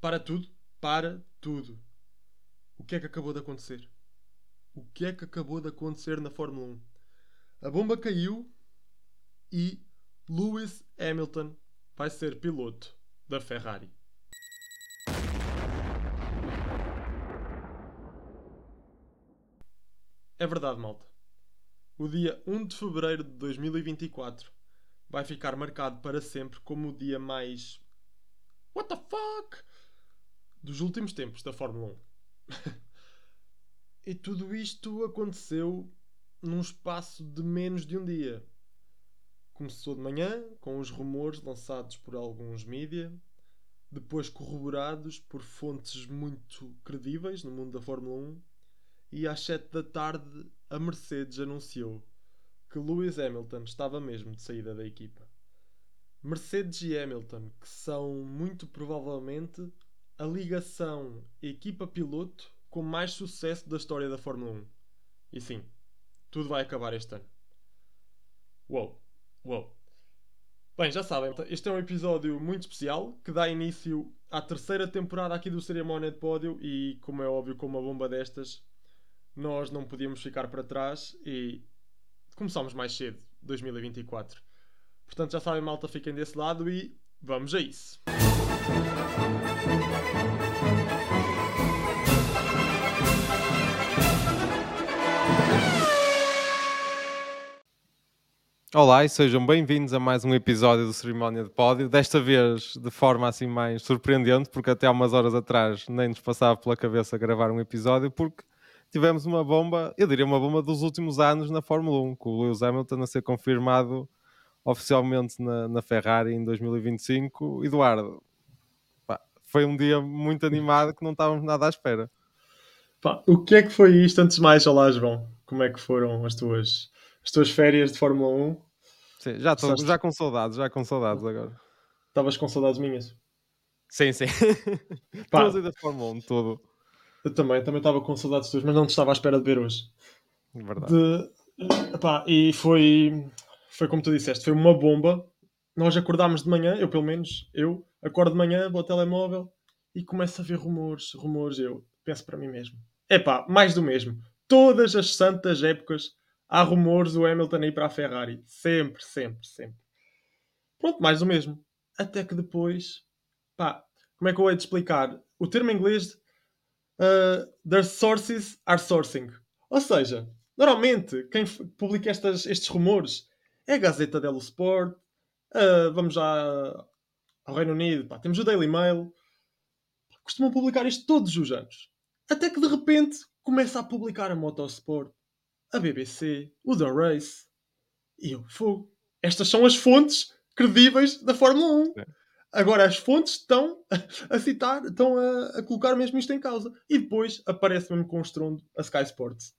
Para tudo, para tudo. O que é que acabou de acontecer? O que é que acabou de acontecer na Fórmula 1? A bomba caiu e Lewis Hamilton vai ser piloto da Ferrari. É verdade, malta. O dia 1 de fevereiro de 2024 vai ficar marcado para sempre como o dia mais. What the fuck? Dos últimos tempos da Fórmula 1. e tudo isto aconteceu num espaço de menos de um dia. Começou de manhã, com os rumores lançados por alguns mídia, depois corroborados por fontes muito credíveis no mundo da Fórmula 1, e às 7 da tarde a Mercedes anunciou que Lewis Hamilton estava mesmo de saída da equipa. Mercedes e Hamilton, que são muito provavelmente a ligação equipa-piloto com mais sucesso da história da Fórmula 1. E sim, tudo vai acabar este ano. Uou, uou. Bem, já sabem, este é um episódio muito especial que dá início à terceira temporada aqui do Cerimónia de Pódio e, como é óbvio, com uma bomba destas, nós não podíamos ficar para trás e começámos mais cedo, 2024. Portanto, já sabem, malta, fiquem desse lado e vamos a isso. Olá e sejam bem-vindos a mais um episódio do Cerimónia de Pódio. Desta vez de forma assim mais surpreendente, porque até há umas horas atrás nem nos passava pela cabeça gravar um episódio, porque tivemos uma bomba, eu diria uma bomba dos últimos anos na Fórmula 1, com o Lewis Hamilton a ser confirmado oficialmente na, na Ferrari em 2025. Eduardo, pá, foi um dia muito animado que não estávamos nada à espera. Pá, o que é que foi isto? Antes de mais, olá João, como é que foram as tuas as tuas férias de Fórmula 1. Sim, já estou já com saudades, já com saudades agora. Estavas com saudades minhas? Sim, sim. E da Fórmula 1, tudo. Eu também, também estava com saudades tuas, mas não te estava à espera de ver hoje. Verdade. De... Epá, e foi, foi como tu disseste, foi uma bomba. Nós acordámos de manhã, eu pelo menos, eu acordo de manhã, vou ao telemóvel e começo a ver rumores, rumores. Eu penso para mim mesmo: epá, mais do mesmo. Todas as santas épocas há rumores do Hamilton ir para a Ferrari. Sempre, sempre, sempre. Pronto, mais o mesmo. Até que depois, pá, como é que eu hei de explicar? O termo em inglês, uh, their sources are sourcing. Ou seja, normalmente quem publica estas, estes rumores é a Gazeta dello Sport, uh, vamos já ao Reino Unido, pá, temos o Daily Mail, costumam publicar isto todos os anos. Até que de repente começa a publicar a Motorsport, a BBC, o The Race. E eu, fogo. Estas são as fontes credíveis da Fórmula 1. É. Agora as fontes estão a citar, estão a, a, colocar mesmo isto em causa. E depois aparece mesmo com um estrondo a Sky Sports.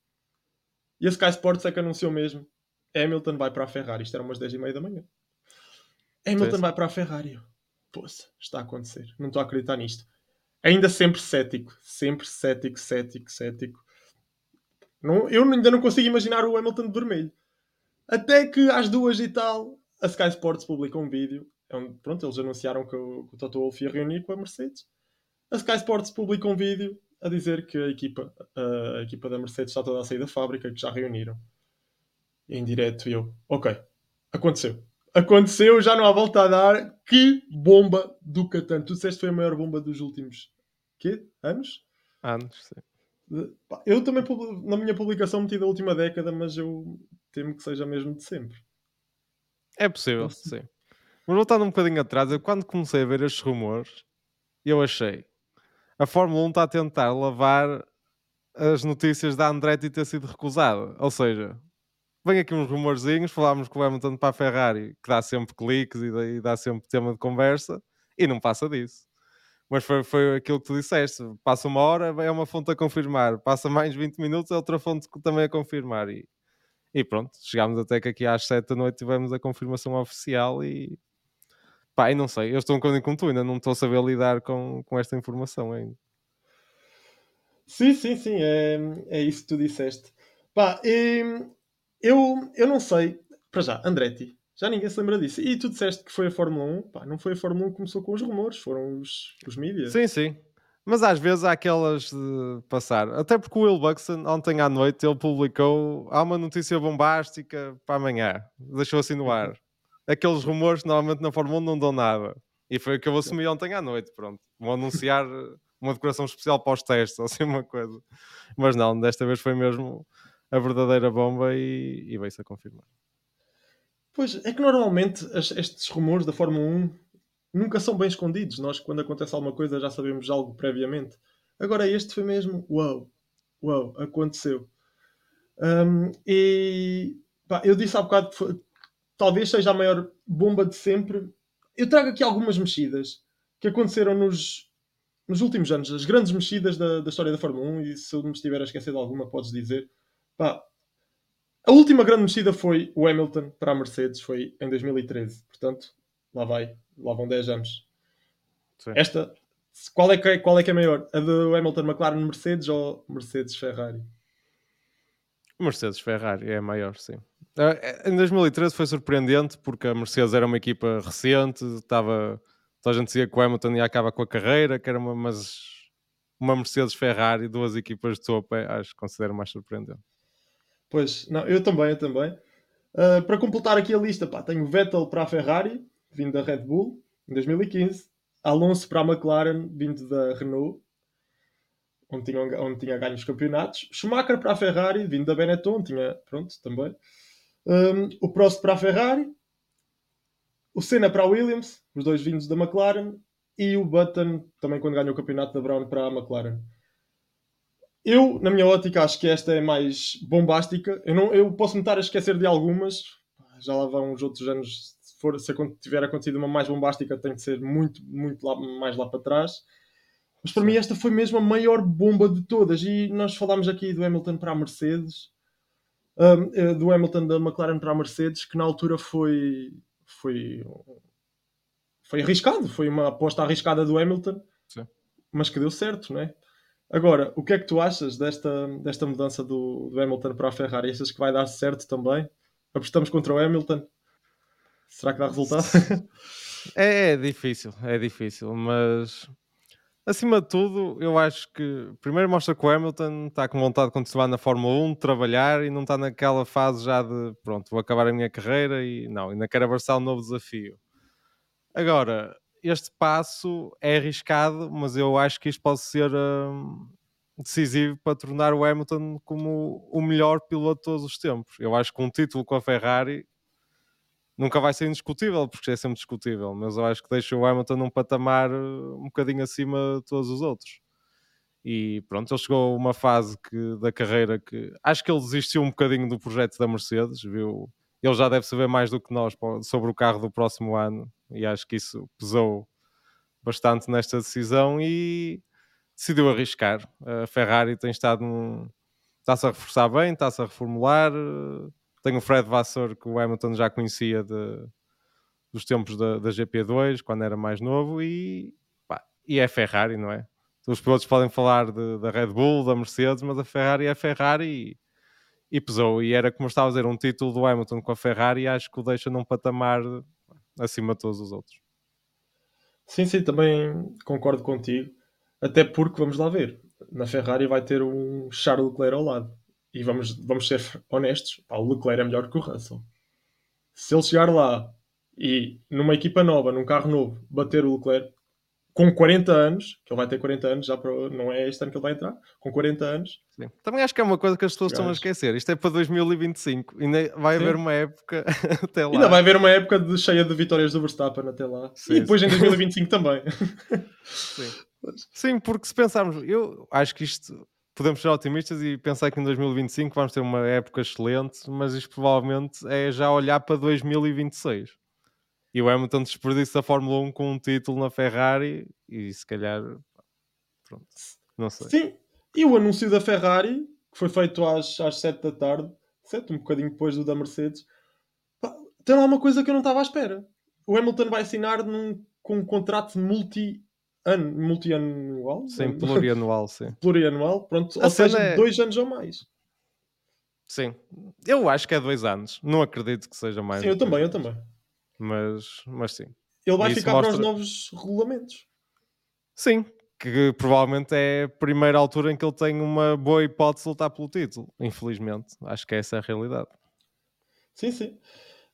E a Sky Sports é que anunciou mesmo: Hamilton vai para a Ferrari. Isto era umas 10 e meia da manhã. Hamilton vai para a Ferrari. Poxa, está a acontecer. Não estou a acreditar nisto. Ainda sempre cético. Sempre cético, cético, cético. Não, eu ainda não consigo imaginar o Hamilton de vermelho. Até que às duas e tal, a Sky Sports publica um vídeo. Onde, é pronto, eles anunciaram que o, que o Toto Wolff ia reunir com a Mercedes. A Sky Sports publica um vídeo a dizer que a equipa, a, a equipa da Mercedes está toda a sair da fábrica, que já reuniram. Em direto, eu, ok, aconteceu. Aconteceu, já não há volta a dar. Que bomba do Catan. Tu disseste que foi a maior bomba dos últimos quê? anos? Anos, sim. Eu também, na minha publicação, meti da última década, mas eu temo que seja mesmo de sempre. É possível, sim. Mas voltando um bocadinho atrás, eu quando comecei a ver estes rumores, eu achei a Fórmula 1 está a tentar lavar as notícias da Andretti ter sido recusada. Ou seja, vem aqui uns rumorzinhos, falámos com o Hamilton para a Ferrari, que dá sempre cliques e dá sempre tema de conversa, e não passa disso mas foi, foi aquilo que tu disseste. Passa uma hora, é uma fonte a confirmar, passa mais 20 minutos, é outra fonte também a confirmar. E, e pronto, chegámos até que aqui às 7 da noite tivemos a confirmação oficial e pá, e não sei, eu estou um bocadinho com tu, ainda não estou a saber lidar com, com esta informação ainda. Sim, sim, sim, é, é isso que tu disseste. Pá, eu, eu não sei, para já, Andretti, Já ninguém se lembra disso. E tu disseste que foi a Fórmula 1. Pá, não foi a Fórmula 1 que começou com os rumores, foram os, os mídias. Sim, sim. Mas às vezes há aquelas de passar. Até porque o Will Buxton, ontem à noite, ele publicou há uma notícia bombástica para amanhã. Deixou assim no ar. Aqueles rumores normalmente na Fórmula 1 não dão nada. E foi o que eu assumi ontem à noite. Pronto. Vão anunciar uma decoração especial para os testes, ou assim uma coisa. Mas não, desta vez foi mesmo a verdadeira bomba e, e veio-se a confirmar. Pois, é que normalmente estes rumores da Fórmula 1 nunca são bem escondidos. Nós, quando acontece alguma coisa, já sabemos algo previamente. Agora, este foi mesmo, uau, uau, aconteceu. Um, e pá, eu disse há bocado que talvez seja a maior bomba de sempre. Eu trago aqui algumas mexidas que aconteceram nos, nos últimos anos, as grandes mexidas da, da história da Fórmula 1. E se eu me estiver a esquecer de alguma, podes dizer. Pá, a última grande mexida foi o Hamilton para a Mercedes, foi em 2013. Portanto, lá vai, lá vão 10 anos. Sim. Esta, qual é, que é, qual é que é maior? A do Hamilton McLaren Mercedes ou Mercedes Ferrari? Mercedes Ferrari é maior, sim. Ah, é, em 2013 foi surpreendente porque a Mercedes era uma equipa recente, estava. Toda a gente dizia que o Hamilton ia acabar com a carreira, que era uma, mas uma Mercedes Ferrari, duas equipas de topo, é, acho que considero mais surpreendente. Pois, não, eu também, eu também. Uh, para completar aqui a lista, pá, tenho Vettel para a Ferrari, vindo da Red Bull, em 2015. Alonso para a McLaren, vindo da Renault, onde tinha, onde tinha ganho os campeonatos. Schumacher para a Ferrari, vindo da Benetton, tinha, pronto, também. Um, o Prost para a Ferrari. O Senna para a Williams, os dois vindos da McLaren. E o Button, também quando ganhou o campeonato da Brown para a McLaren. Eu, na minha ótica, acho que esta é mais bombástica. Eu, não, eu posso me estar a esquecer de algumas. Já lá vão uns outros anos for, se tiver acontecido uma mais bombástica, tem que ser muito, muito lá, mais lá para trás. Mas para Sim. mim esta foi mesmo a maior bomba de todas. E nós falámos aqui do Hamilton para a Mercedes, um, eh, do Hamilton da McLaren para a Mercedes, que na altura foi, foi, foi arriscado, foi uma aposta arriscada do Hamilton, Sim. mas que deu certo, não é? Agora, o que é que tu achas desta, desta mudança do, do Hamilton para a Ferrari? Achas que vai dar certo também? Apostamos contra o Hamilton? Será que dá resultado? É, é difícil, é difícil, mas acima de tudo, eu acho que primeiro mostra que o Hamilton está com vontade de continuar na Fórmula 1, de trabalhar e não está naquela fase já de pronto, vou acabar a minha carreira e não, ainda quero abraçar um novo desafio. Agora, este passo é arriscado, mas eu acho que isto pode ser hum, decisivo para tornar o Hamilton como o melhor piloto de todos os tempos. Eu acho que um título com a Ferrari nunca vai ser indiscutível, porque é sempre discutível, mas eu acho que deixa o Hamilton num patamar eh, um bocadinho acima de todos os outros. E pronto, ele chegou a uma fase que, da carreira que acho que ele desistiu um bocadinho do projeto da Mercedes, viu? Ele já deve saber mais do que nós sobre o carro do próximo ano, e acho que isso pesou bastante nesta decisão e decidiu arriscar. A Ferrari tem estado num... está-se a reforçar bem, está-se a reformular tem o Fred Vassor, que o Hamilton já conhecia de, dos tempos da, da GP2, quando era mais novo, e, pá, e é Ferrari, não é? Os pilotos podem falar de, da Red Bull, da Mercedes, mas a Ferrari é Ferrari e, pesou. E era, como estava a dizer, um título do Hamilton com a Ferrari, e acho que o deixa num patamar acima de todos os outros. Sim, sim, também concordo contigo. Até porque, vamos lá ver, na Ferrari vai ter um Charles Leclerc ao lado e vamos, vamos ser honestos, pá, o Leclerc é melhor que o Russell. Se ele chegar lá e numa equipa nova, num carro novo, bater o Leclerc com 40 anos, que ele vai ter 40 anos, já para, não é este ano que ele vai entrar, com 40 anos. Sim. Também acho que é uma coisa que as pessoas estão a esquecer. Isto é para 2025, ainda vai Sim. haver uma época até lá. Ainda vai haver uma época de, cheia de vitórias do Verstappen até lá. Sim, e depois em 2025 também. Sim. Sim, porque se pensarmos, eu acho que isto podemos ser otimistas e pensar que em 2025 vamos ter uma época excelente, mas isto provavelmente é já olhar para 2026. E o Hamilton desperdiça a Fórmula 1 com um título na Ferrari e se calhar. Pronto, não sei. Sim, e o anúncio da Ferrari, que foi feito às, às 7 da tarde, 7, um bocadinho depois do da Mercedes, tem lá uma coisa que eu não estava à espera. O Hamilton vai assinar num, com um contrato multi ano, multianual? Sim, plurianual, sim. plurianual, pronto, a ou seja, é... dois anos ou mais. Sim, eu acho que é dois anos, não acredito que seja mais. Sim, eu também, eu também. Mas, mas sim. Ele vai ficar mostra... para os novos regulamentos. Sim, que provavelmente é a primeira altura em que ele tem uma boa hipótese de lutar pelo título. Infelizmente, acho que essa é a realidade. Sim, sim.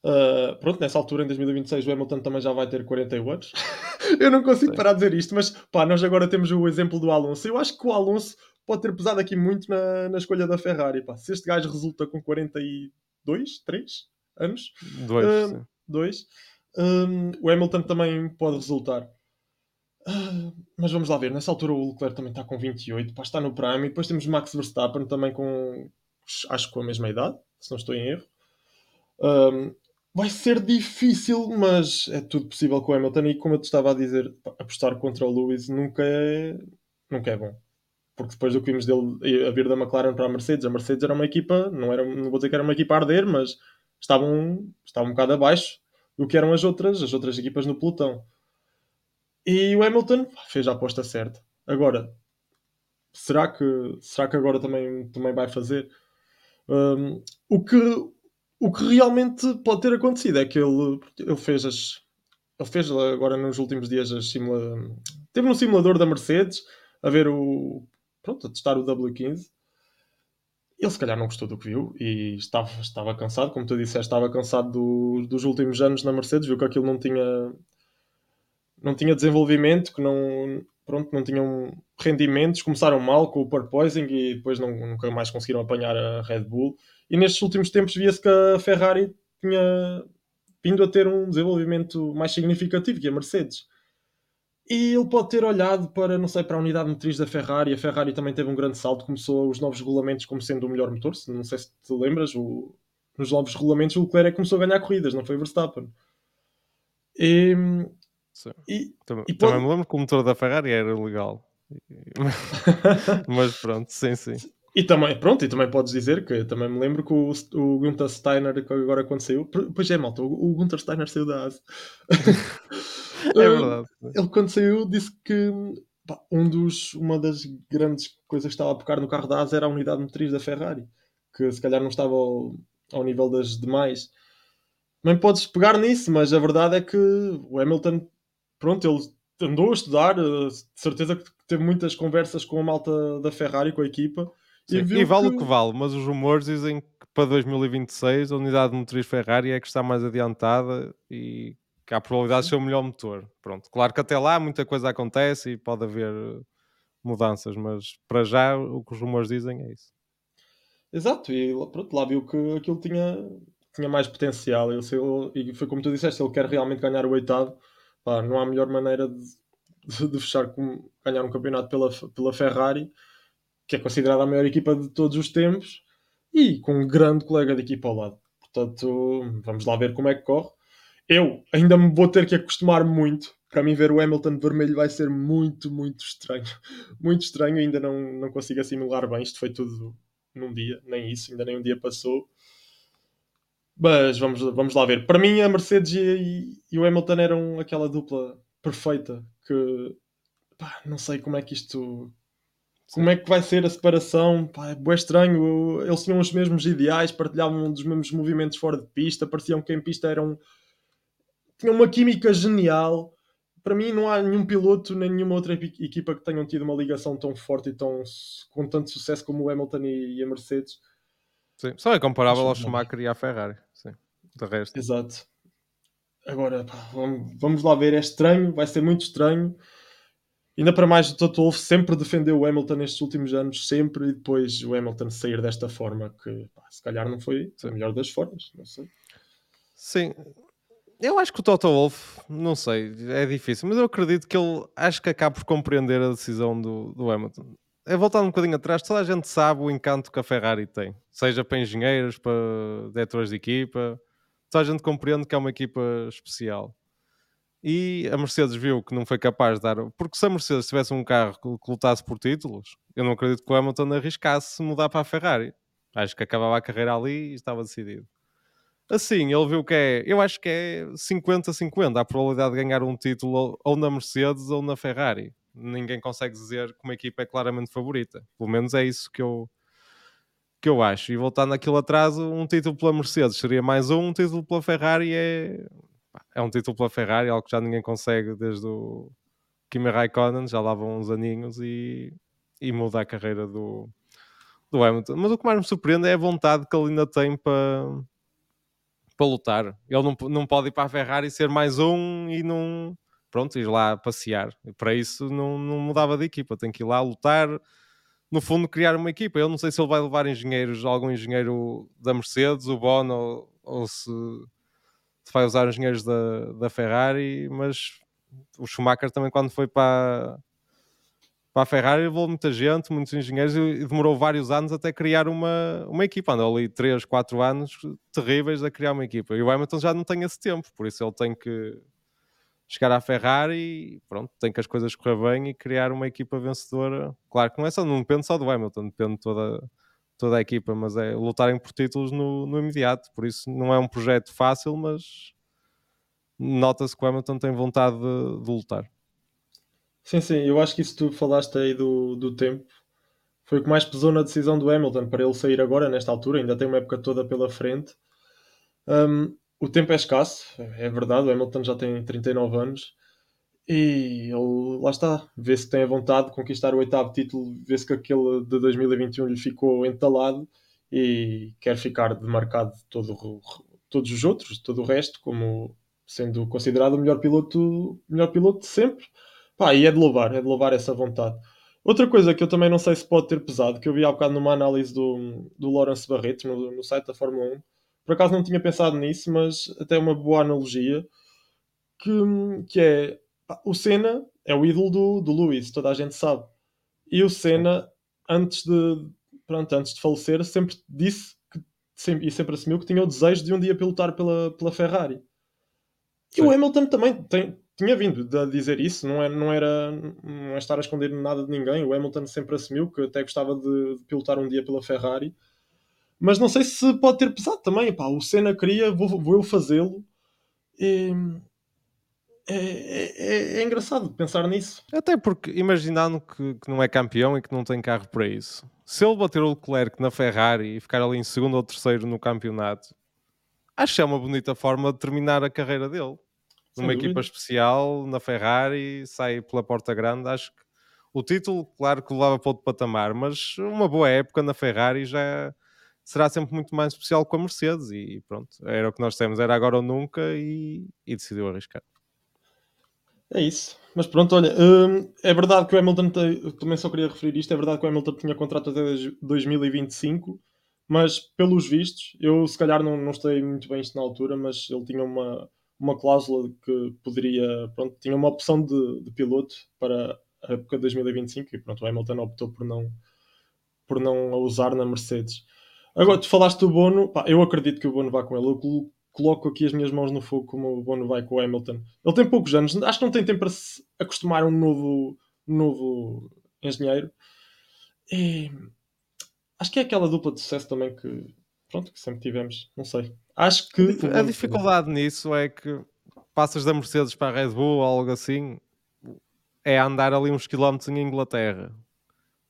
Uh, pronto, nessa altura, em 2026, o Hamilton também já vai ter 41 anos. eu não consigo Sim. parar de dizer isto, mas pá, nós agora temos o exemplo do Alonso. Eu acho que o Alonso pode ter pesado aqui muito na, na escolha da Ferrari. Pá. Se este gajo resulta com 42, 3 anos, dois, uh, dois um, o Hamilton também pode resultar. Uh, mas vamos lá ver, nessa altura o Leclerc também está com 28, pá, está no Prime, e depois temos Max Verstappen também com acho que com a mesma idade, se não estou em erro. Um, vai ser difícil, mas é tudo possível com o Hamilton. E como eu te estava a dizer, apostar contra o Lewis nunca é, nunca é bom. Porque depois do que vimos dele a vir da McLaren para a Mercedes, a Mercedes era uma equipa, não, era, não vou dizer que era uma equipa a arder, mas estavam, estavam um bocado abaixo do que eram as outras, as outras equipas no pelotão. E o Hamilton fez a aposta certa. Agora, será que, será que agora também, também vai fazer? Um, o que o que realmente pode ter acontecido é que ele, ele fez as. Ele fez agora nos últimos dias as simula... Teve no simulador da Mercedes a ver o. Pronto, a testar o W15. Ele se calhar não gostou do que viu e estava, estava cansado, como tu disseste, estava cansado do, dos últimos anos na Mercedes, viu que aquilo não tinha não tinha desenvolvimento, que não, pronto, não tinham rendimentos, começaram mal com o porpoising e depois não, nunca mais conseguiram apanhar a Red Bull. E nestes últimos tempos via-se que a Ferrari tinha vindo a ter um desenvolvimento mais significativo que a Mercedes. E ele pode ter olhado para, não sei, para a unidade motriz da Ferrari. A Ferrari também teve um grande salto, começou os novos regulamentos como sendo o melhor motor. Não sei se te lembras, o, nos novos regulamentos o Leclerc começou a ganhar corridas, não foi o Verstappen. E, e, também, e pode... também me lembro que o motor da Ferrari era legal. Mas pronto, sim, sim. E também, pronto, e também podes dizer que também me lembro que o, o Gunther Steiner, que agora quando saiu, pois é, malta, o, o Gunther Steiner saiu da ASE. é verdade. Ele quando saiu disse que pá, um dos, uma das grandes coisas que estava a pecar no carro da ASE era a unidade motriz da Ferrari, que se calhar não estava ao, ao nível das demais. Também podes pegar nisso, mas a verdade é que o Hamilton, pronto, ele andou a estudar, de certeza que teve muitas conversas com a malta da Ferrari, com a equipa, Sim, e, e vale que... o que vale, mas os rumores dizem que para 2026 a unidade motriz Ferrari é que está mais adiantada e que há probabilidade de ser o melhor motor. Pronto, claro que até lá muita coisa acontece e pode haver mudanças, mas para já o que os rumores dizem é isso. Exato, e pronto, lá viu que aquilo tinha, tinha mais potencial. Ele, e foi como tu disseste, ele quer realmente ganhar o oitavo. Pá, não há melhor maneira de, de, de fechar com ganhar um campeonato pela, pela Ferrari que é considerada a maior equipa de todos os tempos e com um grande colega de equipa ao lado. Portanto, vamos lá ver como é que corre. Eu ainda me vou ter que acostumar muito. Para mim, ver o Hamilton vermelho vai ser muito, muito estranho. Muito estranho. Ainda não, não consigo assimilar bem. Isto foi tudo num dia, nem isso, ainda nem um dia passou. Mas vamos, vamos lá ver. Para mim, a Mercedes e, e o Hamilton eram aquela dupla perfeita que pá, não sei como é que isto como é que vai ser a separação? Pá, é bem estranho. Eles tinham os mesmos ideais, partilhavam dos mesmos movimentos fora de pista, pareciam que em pista eram. Tinham uma química genial. Para mim, não há nenhum piloto nem nenhuma outra equipa que tenham tido uma ligação tão forte e tão, com tanto sucesso como o Hamilton e, a Mercedes. Sim, só é comparável ao Schumacher e à Ferrari. Sim, de resto. Exato. Agora, pá, vamos, vamos lá ver. É estranho, vai ser muito estranho. Ainda para mais, o Toto Wolff sempre defendeu o Hamilton nestes últimos anos, sempre, e depois o Hamilton sair desta forma, que pá, se calhar não foi a melhor das formas, não sei. Sim, eu acho que o Toto Wolff, não sei, é difícil, mas eu acredito que ele, acho que acaba por compreender a decisão do, do Hamilton. É voltar um bocadinho atrás, toda a gente sabe o encanto que a Ferrari tem, seja para engenheiros, para diretores de equipa, toda a gente compreende que é uma equipa especial e a Mercedes viu que não foi capaz de dar. Porque se a Mercedes tivesse um carro que lutasse por títulos, eu não acredito que o Hamilton arriscasse mudar para a Ferrari. Acho que acabava a carreira ali e estava decidido. Assim, ele viu que é. Eu acho que é 50-50 a probabilidade de ganhar um título ou na Mercedes ou na Ferrari. Ninguém consegue dizer que uma equipa é claramente favorita. Pelo menos é isso que eu, que eu acho. E voltando aquilo atrás, um título pela Mercedes seria mais um, um título pela Ferrari é é um título pela Ferrari, algo que já ninguém consegue desde o Kimi Raikkonen, já lá vão uns aninhos e, e muda a carreira do, do Hamilton. Mas o que mais me surpreende é a vontade que ele ainda tem para, para lutar. Ele não, não pode ir para a Ferrari ser mais um e não. Pronto, ir lá passear. Para isso não, não mudava de equipa, tem que ir lá lutar. No fundo, criar uma equipa. Eu não sei se ele vai levar engenheiros, algum engenheiro da Mercedes, o Bono, ou, ou se, se, vai usar engenheiros da, da Ferrari, mas o Schumacher também, quando foi para, para a Ferrari levou muita gente, muitos engenheiros e demorou vários anos até criar uma, uma equipa. Andou ali 3, 4 anos terríveis a criar uma equipa. E o Hamilton já não tem esse tempo, por isso ele tem que chegar à Ferrari e pronto, tem que as coisas correr bem e criar uma equipa vencedora. Claro que não é só, não depende só do Hamilton, depende de toda, toda a equipa, mas é lutarem por títulos no, no imediato. Por isso não é um projeto fácil, mas nota-se que o Hamilton tem vontade de, de lutar. Sim, sim, eu acho que isso tu falaste aí do, do tempo foi o que mais pesou na decisão do Hamilton para ele sair agora, nesta altura, ainda tem uma época toda pela frente. Um, o tempo é escasso, é verdade, o Hamilton já tem 39 anos e ele, lá está, vê-se que tem a vontade de conquistar o oitavo título, vê-se que aquele de 2021 lhe ficou entalado e quer ficar demarcado de todo, todos os outros, todo o resto, como sendo considerado o melhor piloto, melhor piloto de sempre. Pá, e é de louvar, é de louvar essa vontade. Outra coisa que eu também não sei se pode ter pesado, que eu vi há bocado numa análise do, do Lawrence Barreto no, no site da Fórmula 1, por acaso não tinha pensado nisso, mas até é uma boa analogia, que, que é o Senna é o ídolo do, do Lewis, toda a gente sabe. E o Senna, antes de, pronto, antes de falecer, sempre disse que, sempre, e sempre assumiu que tinha o desejo de um dia pilotar pela, pela Ferrari. E o Hamilton também tem, tinha vindo a dizer isso, não era, não era não é estar a esconder nada de ninguém. O Hamilton sempre assumiu que até gostava de, de pilotar um dia pela Ferrari, mas não sei se pode ter pesado também. Pá, o Senna queria, vou, vou eu fazê-lo. E é, é, é, é, engraçado pensar nisso. Até porque, imaginando que, que, não é campeão e que não tem carro para isso, se ele bater o Leclerc na Ferrari e ficar ali em segundo ou terceiro no campeonato, acho que é uma bonita forma de terminar a carreira dele numa equipa especial, na Ferrari, sai pela porta grande. Acho que o título, claro que levava para outro patamar, mas uma boa época na Ferrari já será sempre muito mais especial com a Mercedes. E pronto, era o que nós temos, era agora ou nunca, e, e decidiu arriscar. É isso. Mas pronto, olha, hum, é verdade que o Hamilton, te, também só queria referir isto, é verdade que o Hamilton tinha contrato até 2025, mas pelos vistos, eu se calhar não, não estei muito bem isto na altura, mas ele tinha uma, uma cláusula que poderia, pronto, tinha uma opção de, de piloto para a época de 2025 e pronto, o Hamilton optou por não, por não a usar na Mercedes. Agora, tu falaste do Bono, pá, eu acredito que o Bono vá com ele. Eu coloco aqui as minhas mãos no fogo como o Bono vai com o Hamilton. Ele tem poucos anos, acho que não tem tempo para se acostumar a um novo, novo engenheiro. E acho que é aquela dupla de sucesso também que, pronto, que sempre tivemos. Não sei. Acho que. A dificuldade nisso é que passas da Mercedes para a Red Bull ou algo assim, é andar ali uns quilómetros em Inglaterra.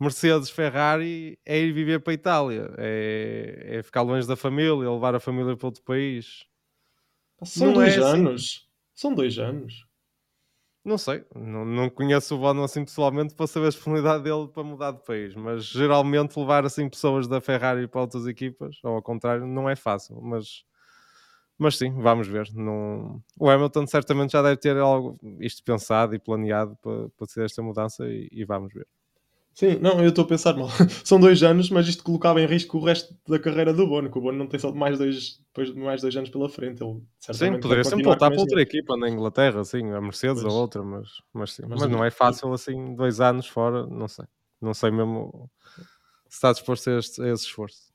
Mercedes, Ferrari é ir viver para a Itália, é, é ficar longe da família, levar a família para outro país. São não dois é anos. Assim. São dois anos. Não sei, não, não conheço o Bono assim pessoalmente para saber a disponibilidade dele para mudar de país, mas geralmente levar assim pessoas da Ferrari para outras equipas, ou ao contrário, não é fácil. Mas mas sim, vamos ver. Não... O Hamilton certamente já deve ter algo, isto pensado e planeado para, para ser esta mudança e, e vamos ver. Sim, não, eu estou a pensar mal. São dois anos, mas isto colocava em risco o resto da carreira do Bono, que o Bono não tem só mais dois, depois mais dois anos pela frente. Ele, sim, poderia sempre voltar para outra equipa na Inglaterra, sim, a Mercedes pois. ou outra, mas, mas sim. Mas, mas não é fácil assim, dois anos fora, não sei. Não sei mesmo se está disposto a, este, a esse esforço.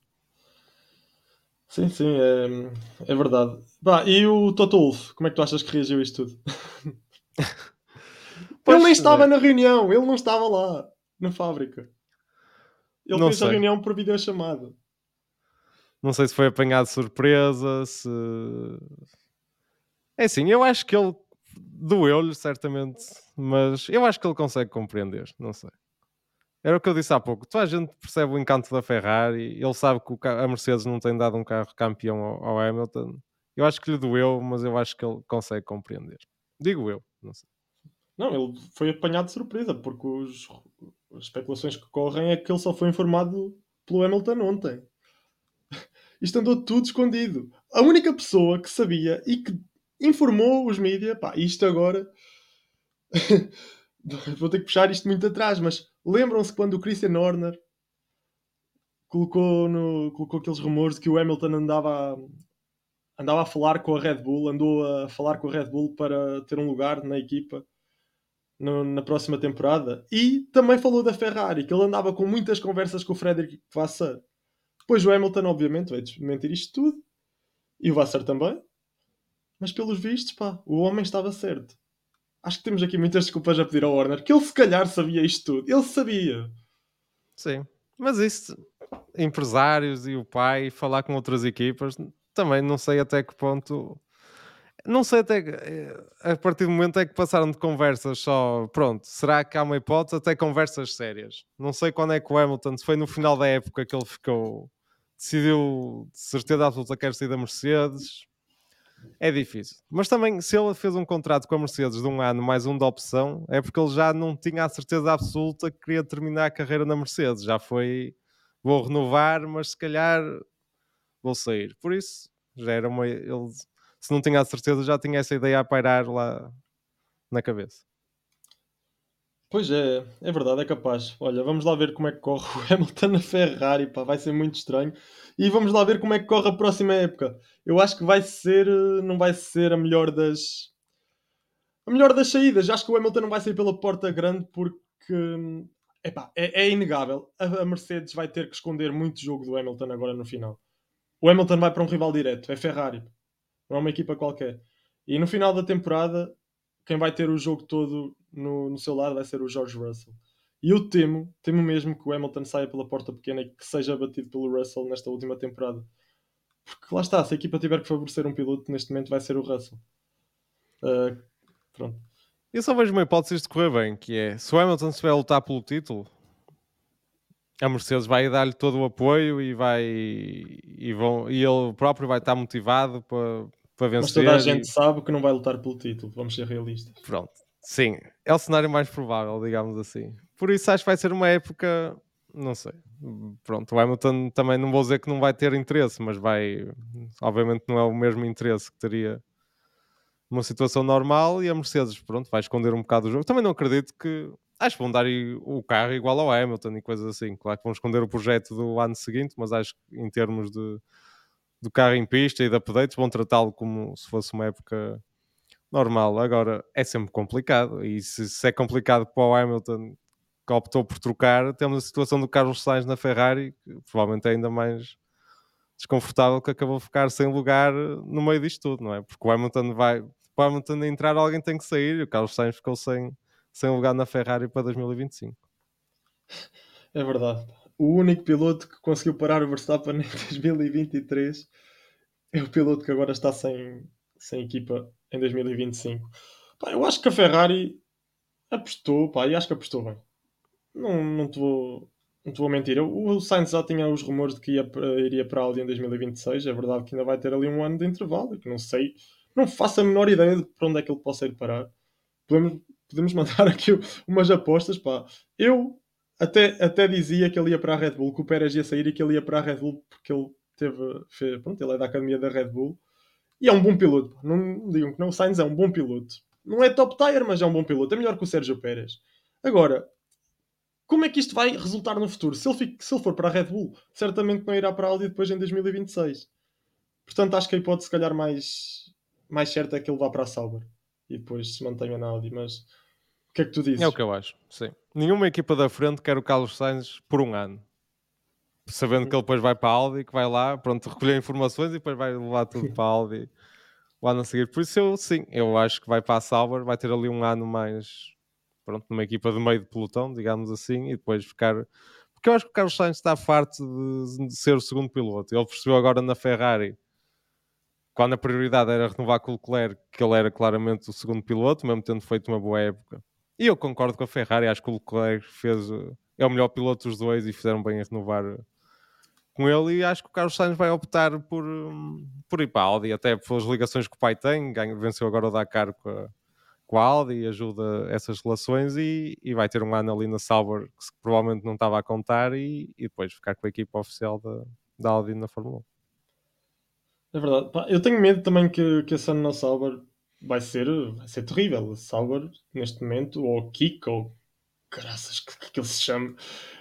Sim, sim, é, é verdade. Bah, e o Toto Wolff, como é que tu achas que reagiu a isto tudo? ele nem estava é. na reunião, ele não estava lá, na fábrica. Ele não fez sei. a reunião por videochamada. Não sei se foi apanhado de surpresa, se... É assim, eu acho que ele doeu-lhe, certamente, mas eu acho que ele consegue compreender, não sei. Era o que eu disse há pouco. Toda a gente percebe o encanto da Ferrari. Ele sabe que a Mercedes não tem dado um carro campeão ao Hamilton. Eu acho que lhe doeu, mas eu acho que ele consegue compreender. Digo eu, não sei. Não, ele foi apanhado de surpresa, porque os, as especulações que correm é que ele só foi informado pelo Hamilton ontem. Isto andou tudo escondido. A única pessoa que sabia e que informou os mídias, pá, isto agora. Vou ter que puxar isto muito atrás, mas lembram-se quando o Christian Horner colocou, no, colocou aqueles rumores de que o Hamilton andava a, andava a falar com a Red Bull, andou a falar com a Red Bull para ter um lugar na equipa no, na próxima temporada. E também falou da Ferrari, que ele andava com muitas conversas com o Frederick Vassar. Depois o Hamilton, obviamente, vai desmentir isto tudo. E o Vassar também. Mas pelos vistos, pá, o homem estava certo. Acho que temos aqui muitas desculpas a pedir ao Warner, que ele se calhar sabia isto tudo. Ele sabia. Sim. Mas isso, empresários e o pai, falar com outras equipas, também não sei até que ponto não sei até eh, a partir do momento é que passaram de conversas só, pronto, será que há uma hipótese até conversas sérias? Não sei quando é que o Hamilton, se foi no final da época que ele ficou, decidiu de certeza absoluta que quer sair da Mercedes, é difícil. Mas também, se ele fez um contrato com a Mercedes de um ano mais um da opção, é porque ele já não tinha a certeza absoluta que queria terminar a carreira na Mercedes. Já foi, vou renovar, mas se calhar vou sair. Por isso, já era uma. Ele se não tinha a certeza, já tinha essa ideia a pairar lá na cabeça. Pois é, é verdade, é capaz. Olha, vamos lá ver como é que corre o Hamilton na Ferrari, pá, vai ser muito estranho. E vamos lá ver como é que corre a próxima época. Eu acho que vai ser, não vai ser a melhor das a melhor das saídas. Acho que o Hamilton não vai sair pela porta grande porque epá, é, é inegável. A Mercedes vai ter que esconder muito jogo do Hamilton agora no final. O Hamilton vai para um rival direto, é Ferrari não é uma equipa qualquer. E no final da temporada, quem vai ter o jogo todo no, no seu lado vai ser o George Russell. E eu temo, temo mesmo que o Hamilton saia pela porta pequena e que seja batido pelo Russell nesta última temporada. Porque lá está, se a equipa tiver que favorecer um piloto, neste momento vai ser o Russell. Uh, pronto. Eu só vejo uma hipótese de correr bem, que é se o Hamilton estiver a lutar pelo título, a Mercedes vai dar-lhe todo o apoio e vai e, vão, e ele próprio vai estar motivado para, para vencer. Mas toda a gente e... sabe que não vai lutar pelo título, vamos ser realistas. Pronto, sim, é o cenário mais provável, digamos assim. Por isso acho que vai ser uma época, não sei. Pronto, o Hamilton também não vou dizer que não vai ter interesse, mas vai, obviamente não é o mesmo interesse que teria numa situação normal e a Mercedes, pronto, vai esconder um bocado o jogo. Também não acredito que acho que vão dar o carro igual ao Hamilton e coisas assim. Claro que vão esconder o projeto do ano seguinte, mas acho que em termos de do carro em pista e de updates vão tratá-lo como se fosse uma época normal. Agora é sempre complicado e se, se, é complicado para o Hamilton que optou por trocar, temos a situação do Carlos Sainz na Ferrari, que provavelmente é ainda mais desconfortável que acabou de ficar sem lugar no meio disto tudo, não é? Porque o Hamilton vai, para o Hamilton entrar, alguém tem que sair e o Carlos Sainz ficou sem, sem lugar na Ferrari para 2025. É verdade o único piloto que conseguiu parar o Verstappen em 2023 é o piloto que agora está sem, sem equipa em 2025. Pá, eu acho que a Ferrari apostou, pá, e acho que apostou bem. Não, não, te vou, não te vou mentir. O Sainz já tinha os rumores de que ia, iria para a Audi em 2026. É verdade que ainda vai ter ali um ano de intervalo. Que não sei, não faço a menor ideia de para onde é que ele possa ir parar. Podemos, podemos mandar aqui umas apostas. Pá. Eu até, até dizia que ele ia para a Red Bull, que o Pérez ia sair e que ele ia para a Red Bull porque ele teve. Fez, pronto, ele é da academia da Red Bull e é um bom piloto. Não digam que não, o Sainz é um bom piloto. Não é top tier, mas é um bom piloto. É melhor que o Sérgio Pérez. Agora, como é que isto vai resultar no futuro? Se ele, fica, se ele for para a Red Bull, certamente não irá para a Audi depois em 2026. Portanto, acho que a hipótese, se calhar, mais, mais certa é que ele vá para a Sauber e depois se mantenha na Audi. Mas o que é que tu dizes? É o que eu acho, sim. Nenhuma equipa da frente quer o Carlos Sainz por um ano. Sabendo que ele depois vai para a Audi, que vai lá, pronto, recolher informações e depois vai levar tudo para a Audi o ano a seguir. Por isso eu, sim, eu acho que vai para a Sauber, vai ter ali um ano mais, pronto, numa equipa de meio de pelotão, digamos assim, e depois ficar... Porque eu acho que o Carlos Sainz está farto de, de ser o segundo piloto. Ele percebeu agora na Ferrari quando a prioridade era renovar com o Leclerc, que ele era claramente o segundo piloto, mesmo tendo feito uma boa época. E eu concordo com a Ferrari, acho que o Leclerc fez, é o melhor piloto dos dois e fizeram bem a renovar com ele e acho que o Carlos Sainz vai optar por, hum, por ir para a Audi, até pelas ligações que o pai tem, ganho, venceu agora o Dakar com a, com a Audi e ajuda essas relações e, e vai ter um ano ali na Sauber que provavelmente não estava a contar e, e depois ficar com a equipa oficial da, da Audi na Fórmula 1. É verdade. Eu tenho medo também que, que esse ano na Sauber vai ser, vai ser terrível. A Sauber, neste momento, ou Kik, ou graças que, que ele se chama.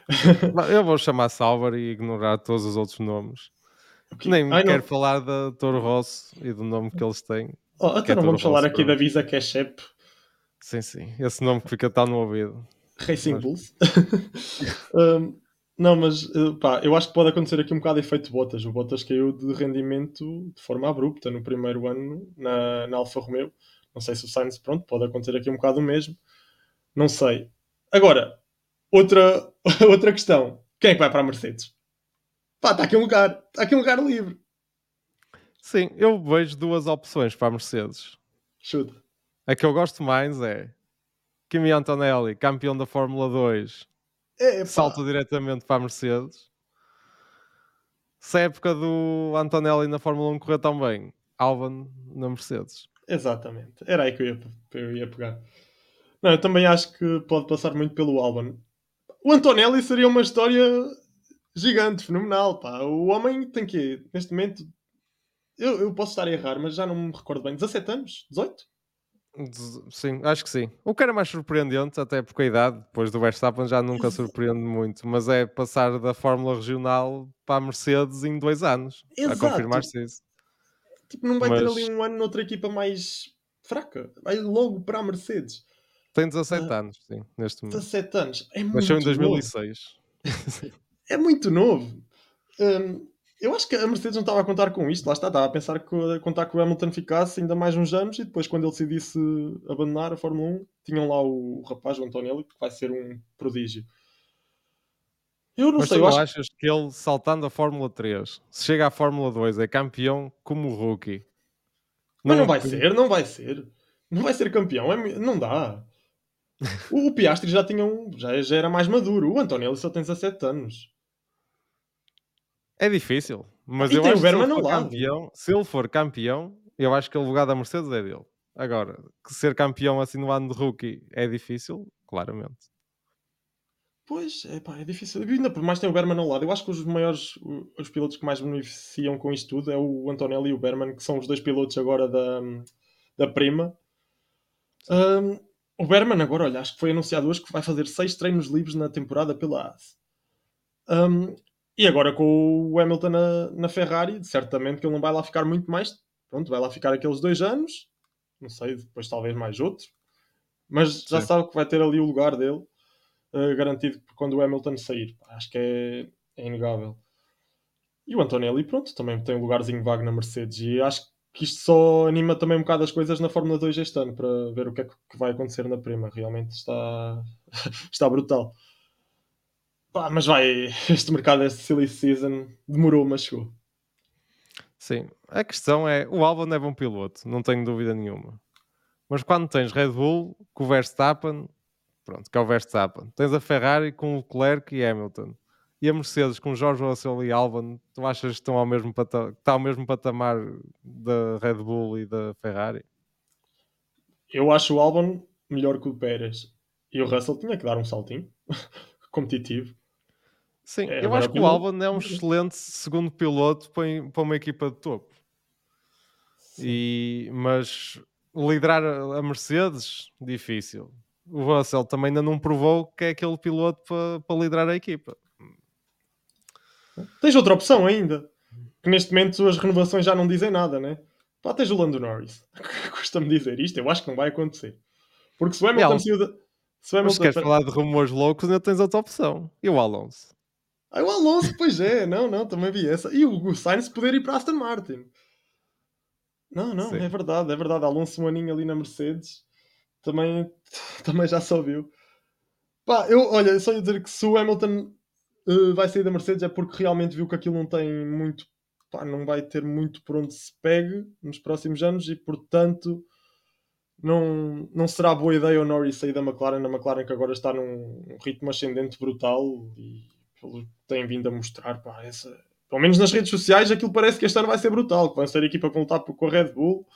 eu vou chamar Sauber e ignorar todos os outros nomes. Okay. Nem Ai, quero não. falar da Toro Rosso e do nome que eles têm. Oh, até é não vamos falar aqui da Visa que é. Sim, sim. Esse nome que fica tão no ouvido. Racing mas... Bulls. um, não, mas eh, pá, eu acho que pode acontecer aqui um bocado de efeito Bottas. O Bottas caiu de rendimento de forma abrupta no primeiro ano na, na Alfa Romeo. Não sei se o Sainz, pronto, pode acontecer aqui um bocado o mesmo. Não sei. Agora, outra, outra questão. Quem é que vai para a Mercedes? Pá, está aqui um lugar. Está aqui um lugar livre. Sim, eu vejo duas opções para a Mercedes. Chuta. A que eu gosto mais é Kimi Antonelli, campeão da Fórmula 2, é, salta diretamente para a Mercedes. Se a época do Antonelli na Fórmula 1 correu tão bem, Alban na Mercedes. Exatamente, era aí que eu ia, eu ia pegar. Não, eu também acho que pode passar muito pelo Alban. O Antonelli seria uma história gigante, fenomenal. Pá. O homem tem que, neste momento, eu, eu posso estar a errar, mas já não me recordo bem, 17 anos? 18? Sim, acho que sim. O que era mais surpreendente, até porque a idade, depois do Verstappen, já nunca surpreende muito, mas é passar da Fórmula Regional para a Mercedes em dois anos. Exato. A confirmar-se isso. Tipo, não vai mas... ter ali um ano noutra equipa mais fraca. Vai logo para a Mercedes. Tem 17 uh, anos, sim, neste momento. 17 anos. É muito Nasceu em 2006. é muito novo. Um, eu acho que a Mercedes não estava a contar com isto, lá está, estava a pensar que a contar que o Hamilton ficasse ainda mais uns anos e depois, quando ele decidisse abandonar a Fórmula 1, tinham lá o rapaz, o Antonelli, que vai ser um prodígio. Eu não Mas sei, tu eu acho... achas que ele, saltando a Fórmula 3, se chega à Fórmula 2, é campeão como rookie? Mas não, não vai ser, não vai ser. Não vai ser campeão, é... não dá. O, o Piastri já tinha um, já, já era mais maduro. O Antonelli só tem 17 anos. É difícil, mas e eu acho que se ele, for campeão, se ele for campeão, eu acho que o lugar da Mercedes é dele. Agora, que ser campeão assim no ano de rookie é difícil, claramente. Pois, é pá, é difícil. E ainda por mais tem o Berman ao lado. Eu acho que os maiores, os pilotos que mais beneficiam com isto tudo é o Antonelli e o Berman, que são os dois pilotos agora da, da Prima. Um, o Berman agora, olha, acho que foi anunciado hoje que vai fazer seis treinos livres na temporada pela AS. Um, e agora com o Hamilton na, na Ferrari, certamente que ele não vai lá ficar muito mais. Pronto, vai lá ficar aqueles dois anos. Não sei, depois talvez mais outro. Mas já Sim. sabe que vai ter ali o lugar dele uh, garantido quando o Hamilton sair. Acho que é, é inegável. E o Antonelli, pronto, também tem um lugarzinho vago na Mercedes. E acho que isto só anima também um bocado as coisas na Fórmula 2 este ano para ver o que é que vai acontecer na prima. Realmente está, está brutal. Pá, mas vai, este mercado, este silly season, demorou, mas chegou. Sim, a questão é: o Albon é bom piloto, não tenho dúvida nenhuma. Mas quando tens Red Bull com o Verstappen, pronto, que é o Verstappen, tens a Ferrari com o Leclerc e Hamilton, e a Mercedes com George Russell e Albon, tu achas que estão ao mesmo, pata está ao mesmo patamar da Red Bull e da Ferrari? Eu acho o Albon melhor que o Pérez e o Russell tinha que dar um saltinho competitivo. Sim, é, eu acho que o Albon é um excelente segundo piloto para, uma equipa de topo. E, mas liderar a Mercedes, difícil. O Russell também ainda não provou que é aquele piloto para, para liderar a equipa. Tens outra opção ainda. Que neste momento as renovações já não dizem nada, né? Pá, tens o Lando Norris. Custa-me dizer isto, eu acho que não vai acontecer. Porque se o Hamilton saiu da. Se o Hamilton... Se queres falar de rumores loucos, ainda tens outra opção. E o Alonso? Aí o Alonso, pois é, não, não, também vi essa. E o, Sainz poder ir para Aston Martin. Não, não, Sim. é verdade, é verdade. Alonso um aninho ali na Mercedes também, também já só viu. Pá, eu, olha, só ia dizer que se o Hamilton uh, vai sair da Mercedes é porque realmente viu que aquilo não tem muito, pá, não vai ter muito por onde se pegue nos próximos anos e portanto não, não será boa ideia o Norris sair da McLaren, na McLaren que agora está num ritmo ascendente brutal e tem vindo a mostrar, pá, essa, pelo menos nas redes sociais, aquilo parece que este ano vai ser brutal, que vai ser a equipa que lutar com a Red Bull,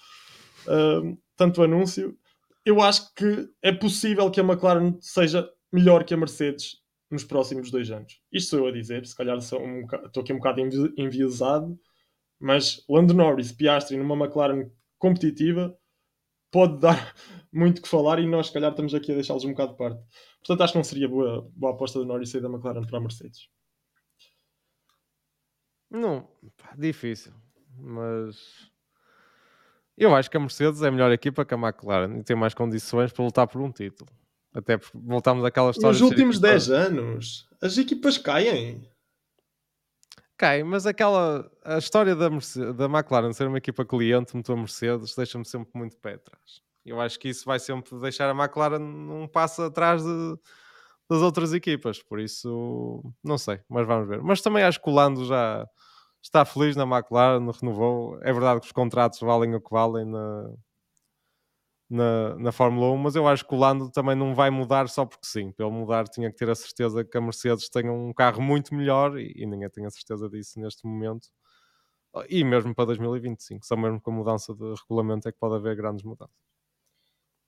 uh, tanto anúncio. Eu acho que é possível que a McLaren seja melhor que a Mercedes nos próximos dois anos. Isto sou eu a dizer, se calhar sou um, estou aqui um bocado enviesado, mas Lando Norris, Piastri numa McLaren competitiva pode dar muito que falar e nós, se calhar, estamos aqui a deixá-los um bocado de parte. Portanto, acho que não seria boa, boa aposta do Norris sair da McLaren para a Mercedes. Não, difícil, mas eu acho que a Mercedes é a melhor equipa que a McLaren e tem mais condições para lutar por um título. Até porque voltamos àquela história. Nos últimos 10 anos, as equipas caem. Cai, mas aquela a história da, da McLaren ser uma equipa cliente motor Mercedes deixa-me sempre muito pé atrás. Eu acho que isso vai sempre deixar a McLaren um passo atrás de, das outras equipas, por isso não sei, mas vamos ver. Mas também acho que o Lando já está feliz na McLaren, renovou. É verdade que os contratos valem o que valem na, na, na Fórmula 1, mas eu acho que o Lando também não vai mudar só porque sim. Pelo mudar, tinha que ter a certeza que a Mercedes tenha um carro muito melhor e, e ninguém tem a certeza disso neste momento. E mesmo para 2025, só mesmo com a mudança de regulamento é que pode haver grandes mudanças.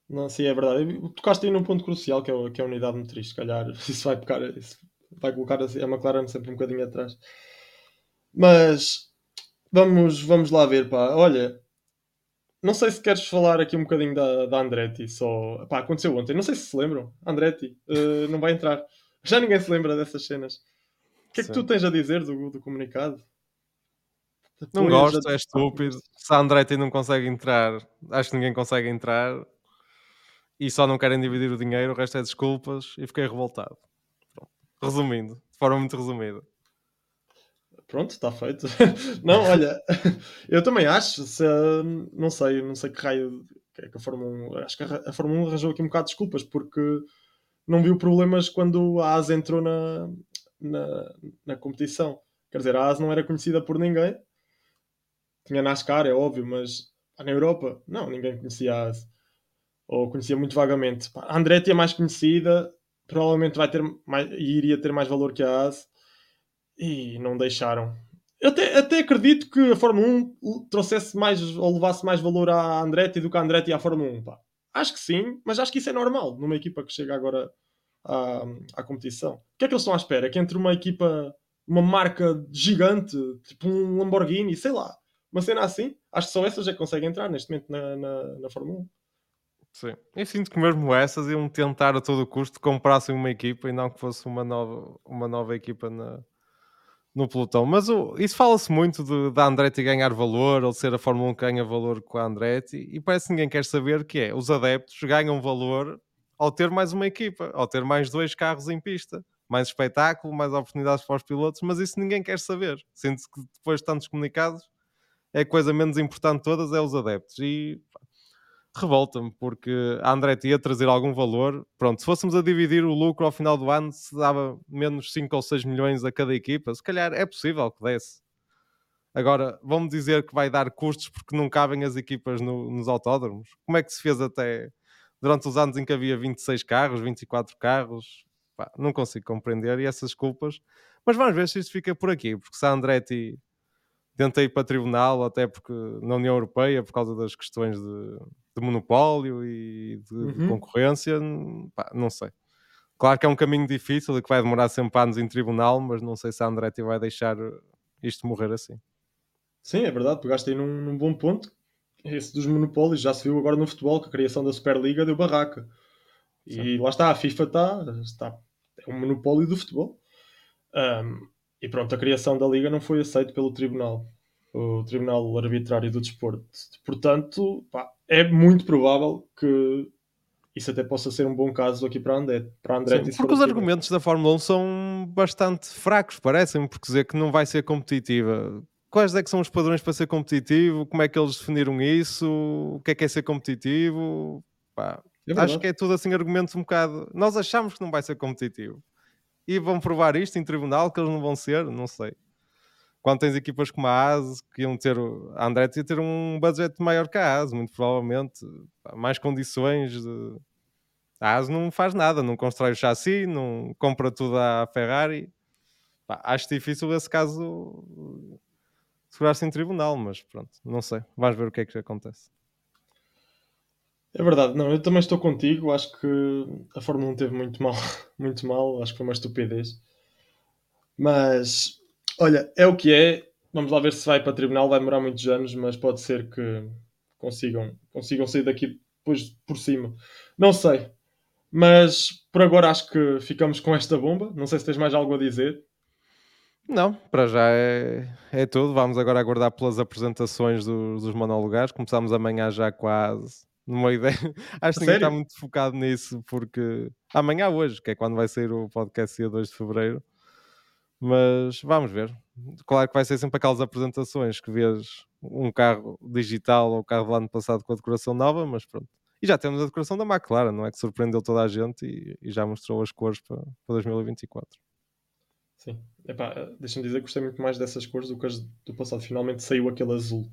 Não, sim, é verdade. Tocaste aí num ponto crucial que é, que é a unidade motriz. Se calhar isso vai, pecar, isso vai colocar a McLaren sempre um bocadinho atrás. Mas vamos, vamos lá ver, pá. Olha, não sei se queres falar aqui um bocadinho da, da Andretti. Só... Pá, aconteceu ontem. Não sei se se lembram. Andretti uh, não vai entrar. Já ninguém se lembra dessas cenas. O que é que tu tens a dizer do, do comunicado? Não gosto, é estúpido. Se a Andretti não consegue entrar, acho que ninguém consegue entrar e só não querem dividir o dinheiro, o resto é desculpas e fiquei revoltado. Pronto. Resumindo, de forma muito resumida. Pronto, está feito. não, olha, eu também acho, se, não sei, não sei que raio que é que a Fórmula 1, acho que a, Fórmula 1 arranjou aqui um bocado de desculpas porque não viu problemas quando a ASA entrou na, na, na competição. Quer dizer, a ASA não era conhecida por ninguém. Tinha NASCAR, é óbvio, mas na Europa, não, ninguém conhecia a ASA. Ou conhecia muito vagamente. A Andretti é mais conhecida, provavelmente vai ter mais, iria ter mais valor que a ASA e não deixaram. Eu até, até acredito que a Fórmula 1 trouxesse mais ou levasse mais valor à Andretti do que a Andretti à Fórmula 1. Pá. Acho que sim, mas acho que isso é normal numa equipa que chega agora à, à competição. O que é que eles estão à espera? Que entre uma equipa, uma marca gigante, tipo um Lamborghini, sei lá, uma cena assim, acho que só essas é que conseguem entrar neste momento na, na, na Fórmula 1. Sim, eu sinto que mesmo essas iam tentar a todo custo comprassem uma equipa e não que fosse uma nova, uma nova equipa na, no pelotão. Mas o, isso fala-se muito de, da Andretti ganhar valor, ou de ser a Fórmula 1 que ganha valor com a Andretti, e parece que ninguém quer saber que é, os adeptos ganham valor ao ter mais uma equipa, ao ter mais dois carros em pista, mais espetáculo, mais oportunidades para os pilotos, mas isso ninguém quer saber. Sente-se que depois de tantos comunicados, é a coisa menos importante de todas é os adeptos. E revolta-me, porque a Andretti ia trazer algum valor. Pronto, se fôssemos a dividir o lucro ao final do ano, se dava menos 5 ou 6 milhões a cada equipa, se calhar é possível que desse. Agora, vamos dizer que vai dar custos porque não cabem as equipas no, nos autódromos. Como é que se fez até durante os anos em que havia 26 carros, 24 carros? Pá, não consigo compreender e essas culpas. Mas vamos ver se isto fica por aqui, porque se a Andretti tenta ir para tribunal, até porque na União Europeia, por causa das questões de, de monopólio e de, uhum. de concorrência, pá, não sei. Claro que é um caminho difícil e que vai demorar sempre anos em tribunal, mas não sei se a Andretti vai deixar isto morrer assim. Sim, é verdade, pegaste aí num, num bom ponto. Esse dos monopólios já se viu agora no futebol, que a criação da Superliga deu barraca. E Sim. lá está, a FIFA está, está, é um monopólio do futebol. Um, e pronto, a criação da Liga não foi aceita pelo Tribunal, o Tribunal Arbitrário do Desporto. Portanto, pá, é muito provável que isso até possa ser um bom caso aqui para a André. Para André Sim, porque os argumentos da Fórmula 1 são bastante fracos, parecem porque dizer que não vai ser competitiva. Quais é que são os padrões para ser competitivo? Como é que eles definiram isso? O que é que é ser competitivo? Pá, é acho que é tudo assim argumentos um bocado. Nós achamos que não vai ser competitivo e vão provar isto em tribunal que eles não vão ser, não sei. Quando tens equipas como a AS, que iam ter, a Andretti ia ter um budget maior que a AS, muito provavelmente, mais condições de... A AS não faz nada, não constrói o chassi, não compra tudo à Ferrari, acho difícil esse caso segurar-se em tribunal, mas pronto, não sei. Vamos ver o que é que acontece. É verdade, não, eu também estou contigo. Acho que a Fórmula 1 teve muito mal, muito mal. Acho que foi uma estupidez. Mas olha, é o que é. Vamos lá ver se vai para tribunal. Vai demorar muitos anos, mas pode ser que consigam, consigam sair daqui depois por cima. Não sei. Mas por agora acho que ficamos com esta bomba. Não sei se tens mais algo a dizer. Não, para já é, é tudo. Vamos agora aguardar pelas apresentações dos, dos monólogos. Começamos amanhã já quase. Numa ideia. Acho que ninguém está muito focado nisso, porque amanhã, hoje, que é quando vai sair o podcast dia 2 de fevereiro. Mas vamos ver. Claro que vai ser sempre aquelas apresentações que vês um carro digital ou o carro do ano passado com a decoração nova, mas pronto. E já temos a decoração da McLaren, não é? Que surpreendeu toda a gente e, e já mostrou as cores para, para 2024. Sim, deixa-me dizer que gostei muito mais dessas cores do que as do passado. Finalmente saiu aquele azul.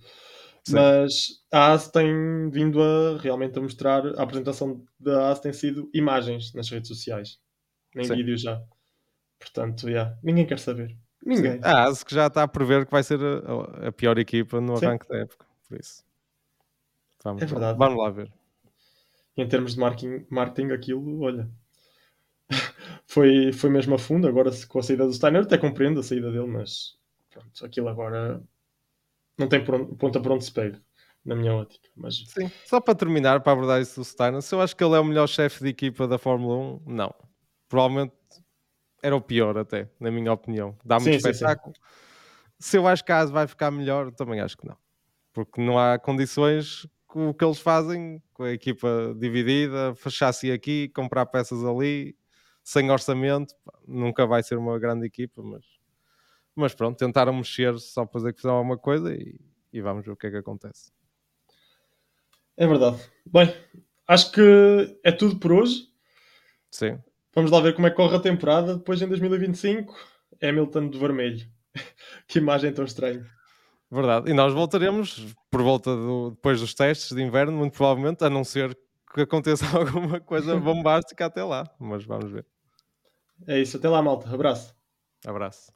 Sim. Mas a AS tem vindo a realmente a mostrar. A apresentação da AS tem sido imagens nas redes sociais, nem Sim. vídeo já. Portanto, yeah, ninguém quer saber. Ninguém. Sim. A AS que já está a prever que vai ser a, a pior equipa no arranque da época. Por isso. Vamos, é verdade. Vamos lá ver. Em termos de marketing, marketing aquilo, olha, foi, foi mesmo a fundo. Agora, com a saída do Steiner, até compreendo a saída dele, mas pronto, aquilo agora não tem ponta para onde se pega, na minha ótica. Mas... Sim, só para terminar, para abordar isso do Steiner, se eu acho que ele é o melhor chefe de equipa da Fórmula 1, não. Provavelmente era o pior, até, na minha opinião. Dá muito espetáculo. Sim, sim. Se eu acho que a AS vai ficar melhor, também acho que não. Porque não há condições com o que eles fazem, com a equipa dividida, fechar-se aqui, comprar peças ali, sem orçamento, nunca vai ser uma grande equipa, mas, mas pronto, tentaram mexer só para dizer que fizeram alguma coisa e, e vamos ver o que é que acontece. É verdade. Bem, acho que é tudo por hoje. Sim. Vamos lá ver como é que corre a temporada. Depois em 2025, Hamilton de vermelho. que imagem tão estranha. Verdade. E nós voltaremos por volta do, depois dos testes de inverno, muito provavelmente, a não ser que aconteça alguma coisa bombástica até lá. Mas vamos ver. É isso, até lá, malta. Abraço. Abraço.